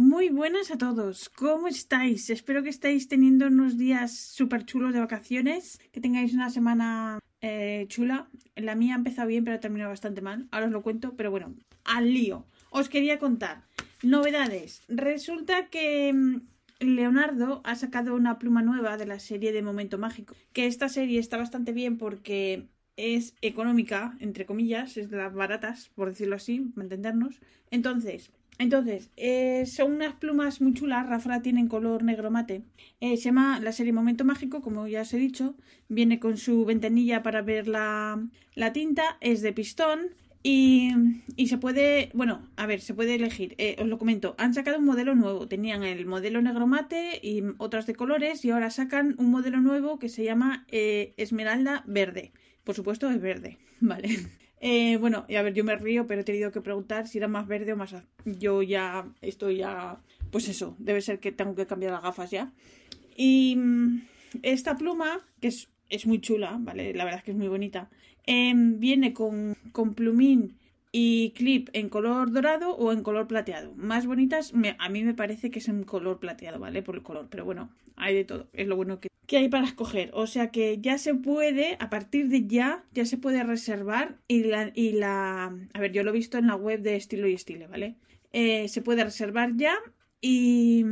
Muy buenas a todos, ¿cómo estáis? Espero que estéis teniendo unos días súper chulos de vacaciones, que tengáis una semana eh, chula. La mía ha empezado bien, pero ha terminado bastante mal. Ahora os lo cuento, pero bueno, al lío. Os quería contar novedades. Resulta que mm, Leonardo ha sacado una pluma nueva de la serie de Momento Mágico. Que esta serie está bastante bien porque es económica, entre comillas, es de las baratas, por decirlo así, para entendernos. Entonces, entonces, eh, son unas plumas muy chulas. Rafa la tiene en color negro mate. Eh, se llama la serie Momento Mágico, como ya os he dicho. Viene con su ventanilla para ver la, la tinta. Es de pistón. Y, y, se puede, bueno, a ver, se puede elegir. Eh, os lo comento. Han sacado un modelo nuevo. Tenían el modelo negro mate y otras de colores. Y ahora sacan un modelo nuevo que se llama Esmeralda Verde. Por supuesto, es verde. Vale. Eh, bueno, a ver, yo me río, pero he tenido que preguntar si era más verde o más azul. Yo ya estoy ya, pues eso, debe ser que tengo que cambiar las gafas ya. Y mm, esta pluma, que es, es muy chula, ¿vale? La verdad es que es muy bonita. Em, viene con, con plumín y clip en color dorado o en color plateado. Más bonitas, a mí me parece que es en color plateado, ¿vale? Por el color, pero bueno, hay de todo. Es lo bueno que, que, hay para escoger. O sea que ya se puede, a partir de ya, ya se puede reservar y la, y la... A ver, yo lo he visto en la web de Estilo y Estilo, ¿vale? Eh, se puede reservar ya y,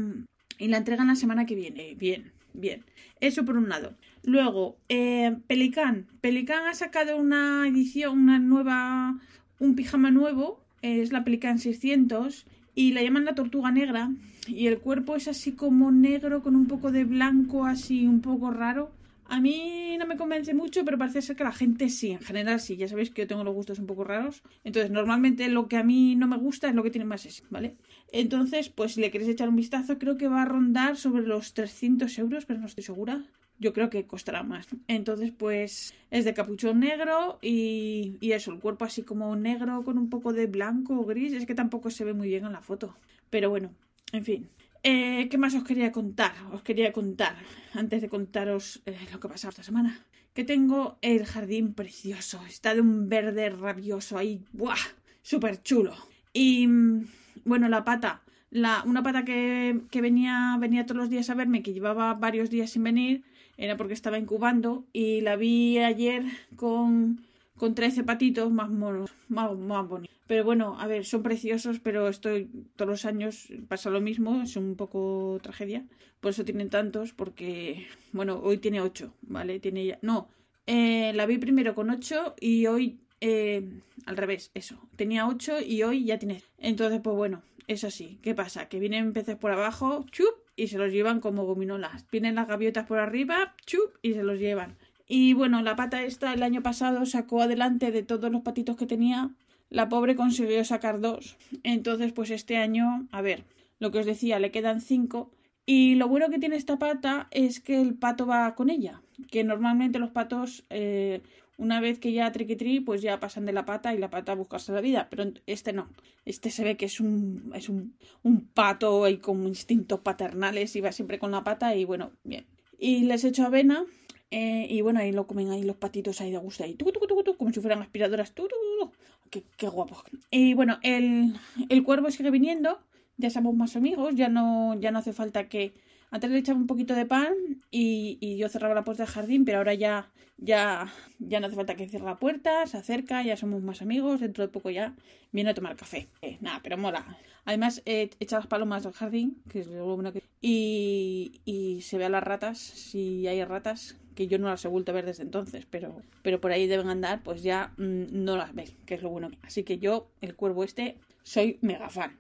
y la entregan la semana que viene. Bien, bien. Eso por un lado. Luego, eh, Pelican. Pelican ha sacado una edición, una nueva un pijama nuevo, es la Pelican 600 y la llaman la tortuga negra y el cuerpo es así como negro con un poco de blanco así un poco raro. A mí no me convence mucho, pero parece ser que la gente sí, en general sí. Ya sabéis que yo tengo los gustos un poco raros. Entonces, normalmente lo que a mí no me gusta es lo que tiene más ese, ¿vale? Entonces, pues si le queréis echar un vistazo, creo que va a rondar sobre los 300 euros, pero no estoy segura yo creo que costará más. Entonces, pues es de capuchón negro y, y, eso, el cuerpo así como negro con un poco de blanco o gris. Es que tampoco se ve muy bien en la foto. Pero bueno, en fin. Eh, ¿Qué más os quería contar? Os quería contar, antes de contaros eh, lo que ha pasado esta semana, que tengo el jardín precioso. Está de un verde rabioso ahí. ¡Buah! Súper chulo. Y mm, bueno, la pata. La, una pata que, que venía, venía todos los días a verme, que llevaba varios días sin venir, era porque estaba incubando y la vi ayer con, con 13 patitos más monos, más, más bonitos. Pero bueno, a ver, son preciosos, pero estoy todos los años pasa lo mismo, es un poco tragedia. Por eso tienen tantos, porque, bueno, hoy tiene 8, ¿vale? Tiene ya, no, eh, la vi primero con 8 y hoy, eh, al revés, eso, tenía 8 y hoy ya tiene. Entonces, pues bueno, es así. ¿Qué pasa? Que vienen peces por abajo, chup, y se los llevan como gominolas. Vienen las gaviotas por arriba, chup, y se los llevan. Y bueno, la pata esta el año pasado sacó adelante de todos los patitos que tenía. La pobre consiguió sacar dos. Entonces, pues este año, a ver, lo que os decía, le quedan cinco. Y lo bueno que tiene esta pata es que el pato va con ella. Que normalmente los patos, eh, una vez que ya triquitri, pues ya pasan de la pata y la pata buscarse la vida. Pero este no. Este se ve que es un, es un, un pato y con instintos paternales y va siempre con la pata y bueno, bien. Y les echo avena eh, y bueno, ahí lo comen ahí los patitos ahí de gusto ahí, como si fueran aspiradoras. Qué, qué guapos. Y bueno, el, el cuervo sigue viniendo. Ya somos más amigos. Ya no, ya no hace falta que antes le echaba un poquito de pan y, yo cerraba la puerta del jardín, pero ahora ya, ya, ya no hace falta que cierre la puerta, se acerca, ya somos más amigos, dentro de poco ya viene a tomar café. Eh, nada, pero mola. Además, he echado las palomas del jardín, que es lo bueno que... Y, y se ve a las ratas, si hay ratas, que yo no las he vuelto a ver desde entonces, pero, pero por ahí deben andar, pues ya mmm, no las ves, que es lo bueno. Así que yo, el cuervo este, soy mega fan.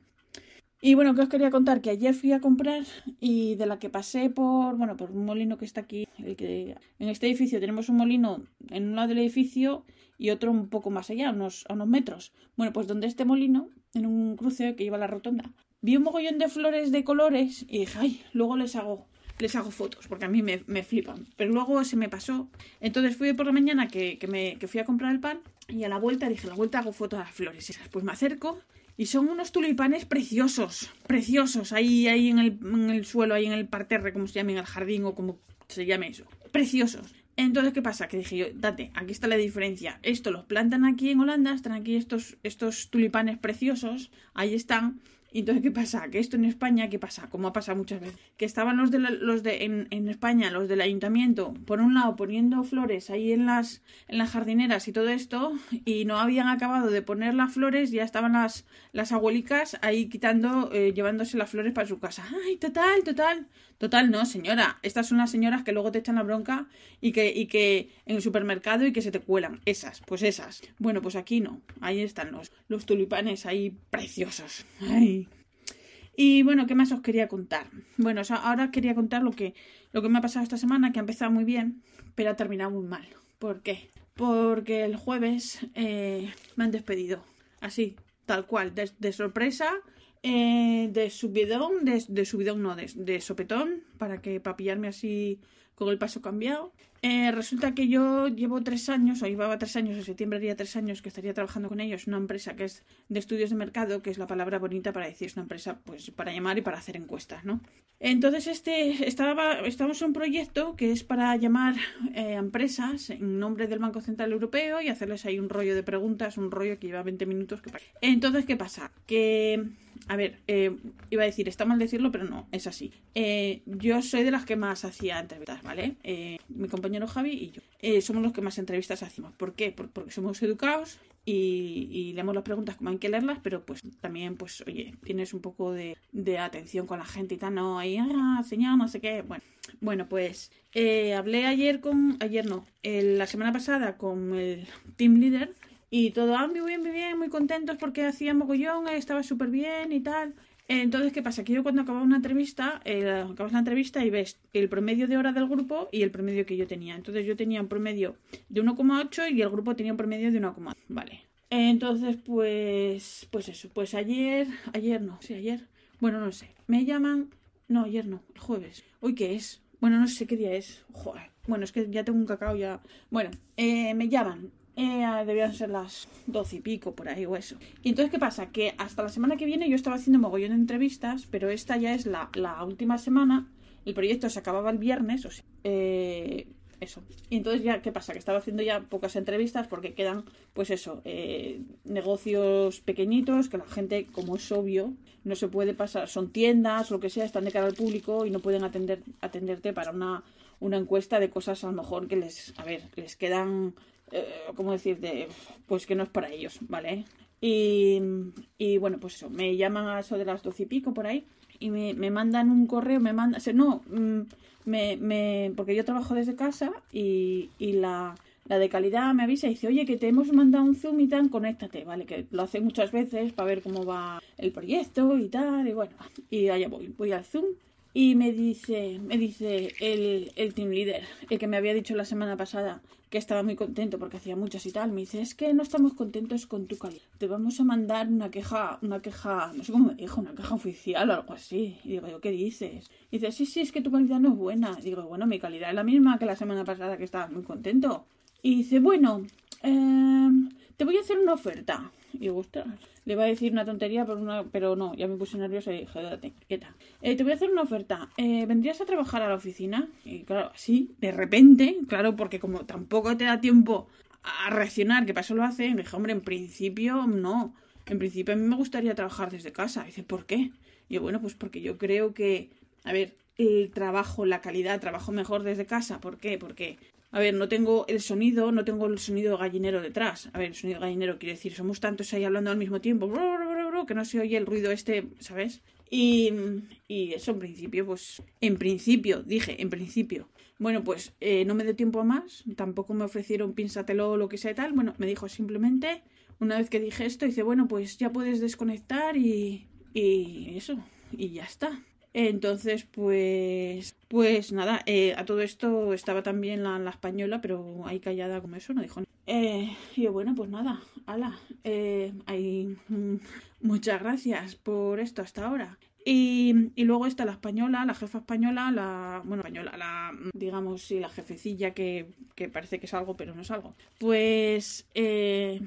Y bueno, que os quería contar que ayer fui a comprar y de la que pasé por, bueno, por un molino que está aquí, el que en este edificio tenemos un molino en un lado del edificio y otro un poco más allá, unos, a unos metros. Bueno, pues donde este molino, en un cruce que iba a la rotonda, vi un mogollón de flores de colores y dije, ay, luego les hago, les hago fotos, porque a mí me, me flipan. Pero luego se me pasó. Entonces fui por la mañana que, que, me, que fui a comprar el pan y a la vuelta dije, a la vuelta hago fotos de las flores. Pues me acerco y son unos tulipanes preciosos, preciosos, ahí, ahí en el, en el suelo, ahí en el parterre, como se llame, en el jardín o como se llame eso. Preciosos. Entonces, ¿qué pasa? Que dije yo, date, aquí está la diferencia. Esto los plantan aquí en Holanda, están aquí estos, estos tulipanes preciosos, ahí están, entonces, ¿qué pasa? Que esto en España, ¿qué pasa? Como ha pasado muchas veces. Que estaban los de, los de en, en, España, los del ayuntamiento, por un lado poniendo flores ahí en las, en las jardineras y todo esto, y no habían acabado de poner las flores, ya estaban las, las abuelicas ahí quitando, eh, llevándose las flores para su casa. ¡Ay, total, total! Total, no, señora. Estas son las señoras que luego te echan la bronca y que, y que en el supermercado y que se te cuelan. Esas, pues esas. Bueno, pues aquí no. Ahí están los, los tulipanes ahí preciosos. Ay. Y bueno, ¿qué más os quería contar? Bueno, ahora quería contar lo que, lo que me ha pasado esta semana, que ha empezado muy bien, pero ha terminado muy mal. ¿Por qué? Porque el jueves eh, me han despedido. Así, tal cual, de sorpresa eh, de subidón, de, de subidón no, de, de, sopetón, para que para pillarme así con el paso cambiado. Eh, resulta que yo llevo tres años, o llevaba tres años, en septiembre haría tres años que estaría trabajando con ellos, una empresa que es de estudios de mercado, que es la palabra bonita para decir, es una empresa pues para llamar y para hacer encuestas, ¿no? Entonces, este estaba, estamos en un proyecto que es para llamar eh, empresas en nombre del Banco Central Europeo y hacerles ahí un rollo de preguntas, un rollo que lleva 20 minutos. Entonces, ¿qué pasa? Que, a ver, eh, iba a decir, está mal decirlo, pero no, es así. yo soy de las que más hacía entrevistas, ¿vale? mi compañero Javi y yo. Eh, somos los que más entrevistas hacemos. ¿Por qué? porque somos educados y, leemos las preguntas como hay que leerlas, pero pues también, pues, oye, tienes un poco de, atención con la gente y tal, no, ahí, ah, señal, no sé qué. Bueno, bueno pues eh, hablé ayer con, ayer no, la semana pasada con el team leader y todo, ah, muy bien, muy bien, muy contentos porque hacía mogollón, estaba súper bien y tal. Entonces, ¿qué pasa? Que yo cuando acabo una entrevista, eh, acabas la entrevista y ves el promedio de hora del grupo y el promedio que yo tenía. Entonces yo tenía un promedio de 1,8 y el grupo tenía un promedio de 1,8. Vale. Entonces, pues, pues eso. Pues ayer, ayer no, sí, ayer. Bueno, no sé. Me llaman, no, ayer no, el jueves. ¿Hoy qué es? Bueno, no sé qué día es. Bueno, es que ya tengo un cacao ya. Bueno, eh, me llaman eh, debían ser las doce y pico por ahí o eso. Y entonces, ¿qué pasa? Que hasta la semana que viene yo estaba haciendo mogollón de entrevistas, pero esta ya es la, la última semana. El proyecto se acababa el viernes, o sea, eh, eso. Y entonces ya, ¿qué pasa? Que estaba haciendo ya pocas entrevistas porque quedan, pues eso, eh, negocios pequeñitos que la gente, como es obvio, no se puede pasar, son tiendas lo que sea, están de cara al público y no pueden atender, atenderte para una, una encuesta de cosas a lo mejor que les, a ver, les quedan eh, ¿cómo decirte? Pues que no es para ellos, ¿vale? Y, y, bueno, pues eso, me llaman a eso de las doce y pico por ahí y me, me mandan un correo, me mandan, no, mm, me, me, porque yo trabajo desde casa y, y la, la de calidad me avisa y dice, oye, que te hemos mandado un Zoom y tal, conéctate, ¿vale? Que lo hace muchas veces para ver cómo va el proyecto y tal, y bueno, y allá voy, voy al Zoom y me dice, me dice el, el team leader, el que me había dicho la semana pasada que estaba muy contento porque hacía muchas y tal, me dice, es que no estamos contentos con tu calidad. Te vamos a mandar una queja, una queja, no sé cómo me dijo, una queja oficial o algo así. Y digo, ¿qué dices? Y dice, sí, sí, es que tu calidad no es buena. Y digo, bueno, mi calidad es la misma que la semana pasada que estabas muy contento. Y dice, bueno, eh, te voy a hacer una oferta. Y digo, ostras, le iba a decir una tontería, pero, una, pero no, ya me puse nerviosa y dije, date, quieta. Eh, te voy a hacer una oferta. Eh, ¿Vendrías a trabajar a la oficina? Y claro, sí, de repente, claro, porque como tampoco te da tiempo a reaccionar, que para eso lo hace, me dije, hombre, en principio no. En principio a mí me gustaría trabajar desde casa. dice, ¿por qué? Y yo, bueno, pues porque yo creo que, a ver, el trabajo, la calidad, trabajo mejor desde casa. ¿Por qué? Porque a ver, no tengo el sonido, no tengo el sonido gallinero detrás. A ver, el sonido gallinero quiere decir, somos tantos ahí hablando al mismo tiempo, que no se oye el ruido este, ¿sabes? Y, eso en principio, pues, en principio, dije, en principio. Bueno, pues eh, no me dio tiempo a más, tampoco me ofrecieron piénsatelo o lo que sea y tal. Bueno, me dijo simplemente, una vez que dije esto, dice, bueno, pues ya puedes desconectar y eso, y ya está. Entonces, pues, pues nada, eh, a todo esto estaba también la, la, española, pero ahí callada como eso, no dijo nada. Eh, y yo, bueno, pues nada, ala, eh, mm, muchas gracias por esto hasta ahora. Y, luego está la española, la jefa española, la, bueno, española, la, digamos, sí, la jefecilla que, que parece que es algo, pero no es algo. Pues, eh,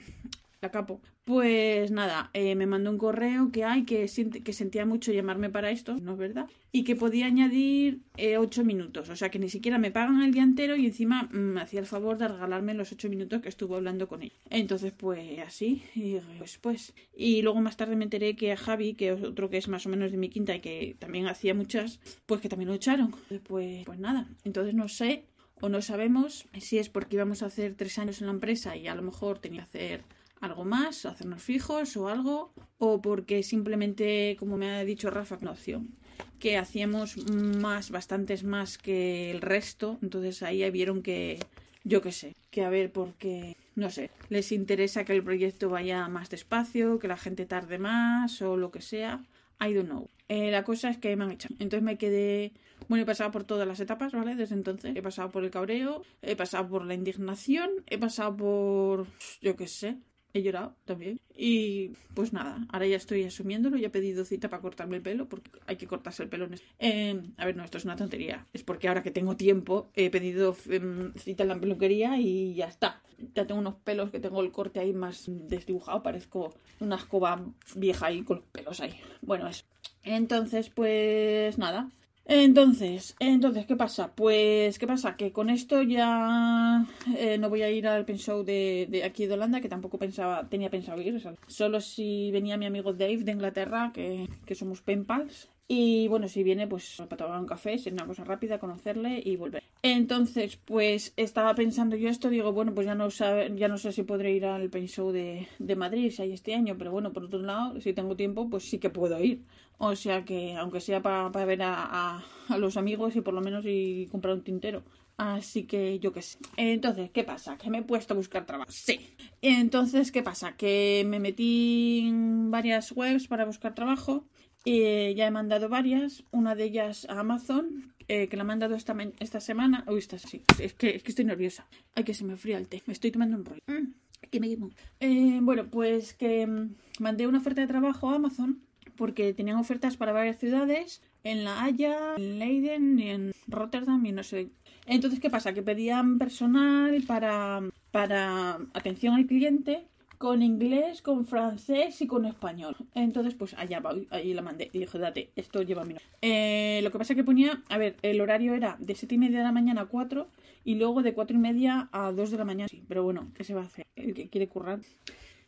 la capo. Pues nada, eh, me mandó un correo que hay que, que sentía mucho llamarme para esto, no es verdad, y que podía añadir eh, ocho minutos, o sea que ni siquiera me pagan el día entero y encima mm, me hacía el favor de regalarme los ocho minutos que estuvo hablando con ella. Entonces, pues así, y pues, pues. Y luego más tarde me enteré que a Javi, que es otro que es más o menos de mi quinta y que también hacía muchas, pues que también lo echaron. Pues, pues nada, entonces no sé o no sabemos si es porque íbamos a hacer tres años en la empresa y a lo mejor tenía que hacer algo más, hacernos fijos o algo, o porque simplemente, como me ha dicho Rafa, una opción, que hacíamos más, bastantes más que el resto, entonces ahí vieron que, yo qué sé, que a ver, porque, no sé, les interesa que el proyecto vaya más despacio, que la gente tarde más o lo que sea, I don't know. Eh, la cosa es que me han echado. Entonces me quedé. Bueno, he pasado por todas las etapas, ¿vale? Desde entonces. He pasado por el cabreo, he pasado por la indignación, he pasado por. Yo qué sé he llorado también. Y pues nada, ahora ya estoy asumiéndolo. Ya he pedido cita para cortarme el pelo, porque hay que cortarse el pelo. En a ver, no, esto es una tontería. Es porque ahora que tengo tiempo, he pedido em, cita en la peluquería y ya está. Ya tengo unos pelos que tengo el corte ahí más desdibujado. Parezco una escoba vieja ahí con los pelos ahí. Bueno, eso. Entonces, pues nada, entonces, entonces, ¿qué pasa? Pues, ¿qué pasa? Que con esto ya eh, no voy a ir al pen show de, aquí de Holanda, que tampoco pensaba, tenía pensado ir. solo si venía mi amigo Dave de Inglaterra, que, que somos pen pals. Y bueno, si viene, pues para tomar un café, es una cosa rápida, conocerle y volver. Entonces, pues estaba pensando yo esto, digo, bueno, pues ya no ya no sé si podré ir al Paint Show de, de Madrid si hay este año, pero bueno, por otro lado, si tengo tiempo, pues sí que puedo ir. O sea que, aunque sea para, ver a, a, los amigos y por lo menos y comprar un tintero. Así que yo qué sé. Entonces, ¿qué pasa? Que me he puesto a buscar trabajo. Sí. Entonces, ¿qué pasa? Que me metí en varias webs para buscar trabajo eh, ya he mandado varias, una de ellas a Amazon, eh, que la he mandado esta, esta semana. Uy, está así. Es que, es que estoy nerviosa. Ay, que se me fría el té. Me estoy tomando un rollo. Mm, que me eh, bueno, pues que mm, mandé una oferta de trabajo a Amazon porque tenían ofertas para varias ciudades, en La Haya, en Leiden y en Rotterdam y no sé. Entonces, ¿qué pasa? Que pedían personal para, para atención al cliente con inglés, con francés y con español. Entonces, pues allá va, ahí la mandé. Y dije, date, esto lleva mi eh, lo que pasa que ponía, a ver, el horario era de 7 y media de la mañana a 4 y luego de 4 y media a 2 de la mañana. Sí, pero bueno, ¿qué se va a hacer? El que quiere currar.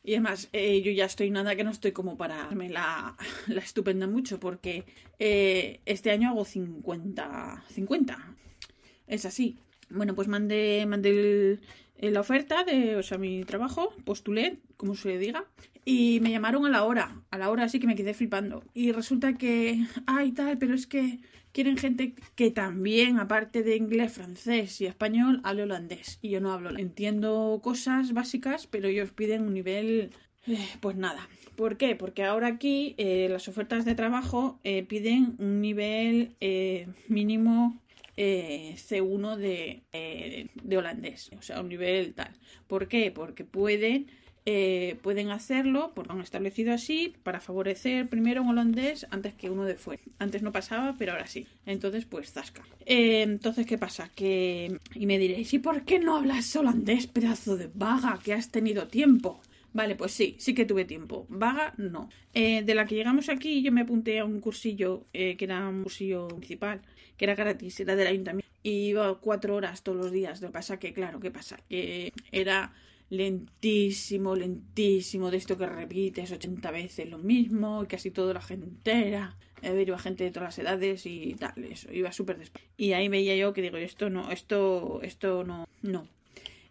Y además, eh, yo ya estoy nada que no estoy como para darme la, la estupenda mucho, porque eh, este año hago 50. 50. Es así. Bueno, pues mandé, mandé el, la oferta de, o sea, mi trabajo, postulé, como se diga, y me llamaron a la hora, a la hora así que me quedé flipando. Y resulta que, ay, tal, pero es que quieren gente que también, aparte de inglés, francés y español, hable holandés. Y yo no hablo. Entiendo cosas básicas, pero ellos piden un nivel, eh, pues nada. ¿Por qué? Porque ahora aquí eh, las ofertas de trabajo eh, piden un nivel mínimo eh, C1 de, eh, de, holandés, o sea, un nivel tal. ¿Por qué? Porque pueden, eh, pueden hacerlo, porque han establecido así, para favorecer primero un holandés antes que uno de fuera. Antes no pasaba, pero ahora sí. Entonces, pues zasca. entonces, ¿qué pasa? Que... Y me diréis, ¿y por qué no hablas holandés, pedazo de vaga, que has tenido tiempo? Vale, pues sí, sí que tuve tiempo. Vaga, no. de la que llegamos aquí, yo me apunté a un cursillo, que era un cursillo municipal, que era gratis, era del ayuntamiento. Y iba cuatro horas todos los días. Lo que pasa que, claro, ¿qué pasa? Que era lentísimo, lentísimo, de esto que repites 80 veces lo mismo, y casi toda la gente era. Iba gente de todas las edades y tal, eso, iba súper despacio. Y ahí veía yo que digo, esto no, esto, esto no, no.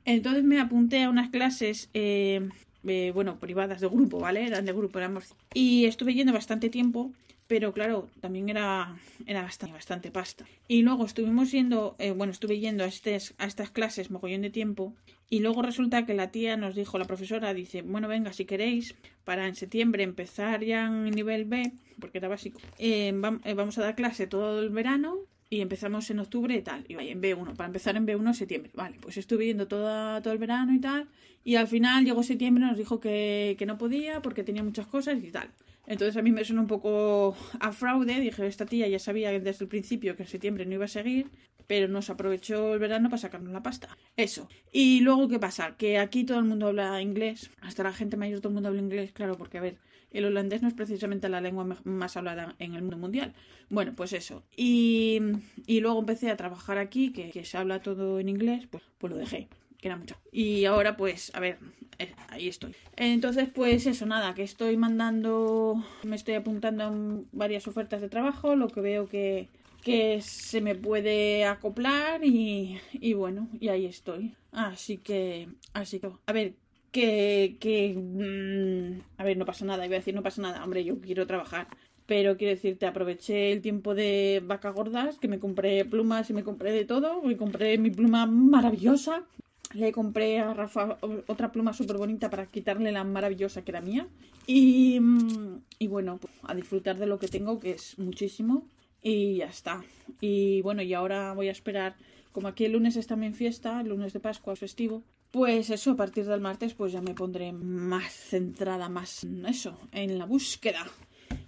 Entonces me apunté a unas clases, eh, eh, bueno, privadas de grupo, ¿vale? Eran de grupo, éramos. Y estuve yendo bastante tiempo pero claro, también era, era bastante, bastante pasta. Y luego estuvimos yendo, eh, bueno, estuve yendo a, a estas clases mogollón de tiempo y luego resulta que la tía nos dijo, la profesora dice, bueno, venga, si queréis, para en septiembre empezar ya en nivel B, porque era básico, eh, eh, vamos a dar clase todo el verano y empezamos en octubre y tal, y vaya, en B1, para empezar en B1 en septiembre. Vale, pues estuve yendo toda, todo el verano y tal, y al final llegó septiembre, nos dijo que, que no podía porque tenía muchas cosas y tal. Entonces a mí me suena un poco a fraude. Dije, esta tía ya sabía desde el principio que en septiembre no iba a seguir. pero nos aprovechó el verano para sacarnos la pasta. Eso. Y luego, ¿qué pasa? Que aquí todo el mundo habla inglés, hasta la gente mayor todo el mundo habla inglés, claro, porque a ver, el holandés no es precisamente la lengua más hablada en el mundo mundial. Bueno, pues eso. Y, luego empecé a trabajar aquí, que, que, se habla todo en inglés, pues, pues lo dejé, que era mucho. Y ahora, pues, a ver, eh, ahí estoy. Entonces, pues eso, nada, que estoy mandando, me estoy apuntando a varias ofertas de trabajo, lo que veo que, que se me puede acoplar y, y bueno, y ahí estoy. Así que, así que, a ver, que, que mm, a ver, no pasa nada, iba a decir no pasa nada, hombre, yo quiero trabajar. Pero quiero decirte, aproveché el tiempo de vaca gordas, que me compré plumas y me compré de todo. Me compré mi pluma maravillosa. Le compré a Rafa otra pluma súper bonita para quitarle la maravillosa que era mía. Y, mm, y bueno, pues, a disfrutar de lo que tengo, que es muchísimo. Y ya está. Y bueno, y ahora voy a esperar, como aquí el lunes es también fiesta, el lunes de Pascua es festivo, pues eso, a partir del martes pues ya me pondré más centrada, más eso, en la búsqueda.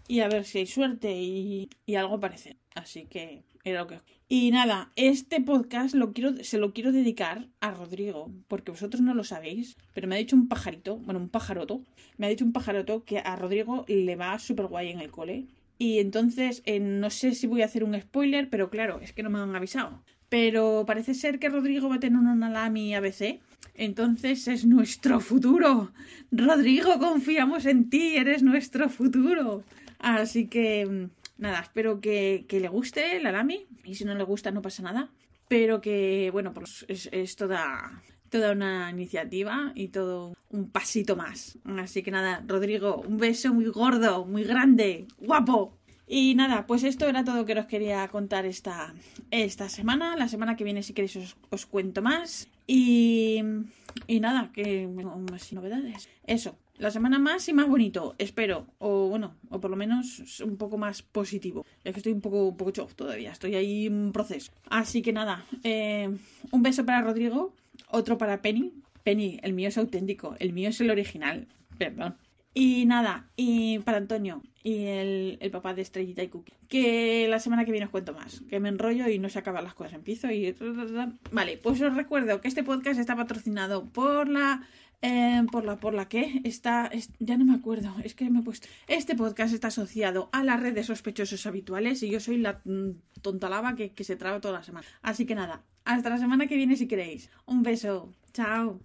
Y a ver si hay suerte y, y algo parece. Así que era lo que... Y nada, este podcast lo quiero, se lo quiero dedicar a Rodrigo, porque vosotros no lo sabéis, pero me ha dicho un pajarito, bueno, un pajaroto, me ha dicho un pajaroto que a Rodrigo le va súper guay en el cole. Y entonces, eh, no sé si voy a hacer un spoiler, pero claro, es que no me han avisado. Pero parece ser que Rodrigo va a tener una Lami ABC entonces es nuestro futuro. Rodrigo, confiamos en ti, eres nuestro futuro. Así que mm, nada, espero que, le guste la Lami. Y si no le gusta, no pasa nada. Pero que, bueno, pues es, toda, una iniciativa y todo un pasito más. Así que nada, Rodrigo, un beso muy gordo, muy grande, guapo. Y nada, pues esto era todo que os quería contar esta, semana. La semana que viene, si queréis, os, os cuento más. Y, y nada, que más novedades. Eso, la semana más y más bonito, espero. O bueno, o por lo menos un poco más positivo. Es que estoy un poco, un poco chof todavía, estoy ahí en proceso. Así que nada, eh, un beso para Rodrigo, otro para Penny. Penny, el mío es auténtico, el mío es el original. Perdón. Y nada, y para Antonio y el, el, papá de Estrellita y Cookie. Que la semana que viene os cuento más. Que me enrollo y no se acaban las cosas. Empiezo y... Vale, pues os recuerdo que este podcast está patrocinado por la... Eh, por la por la que está ya no me acuerdo es que me he puesto este podcast está asociado a la red de sospechosos habituales y yo soy la mm, tontalaba que, que se traba toda la semana. Así que nada hasta la semana que viene si queréis. Un beso chao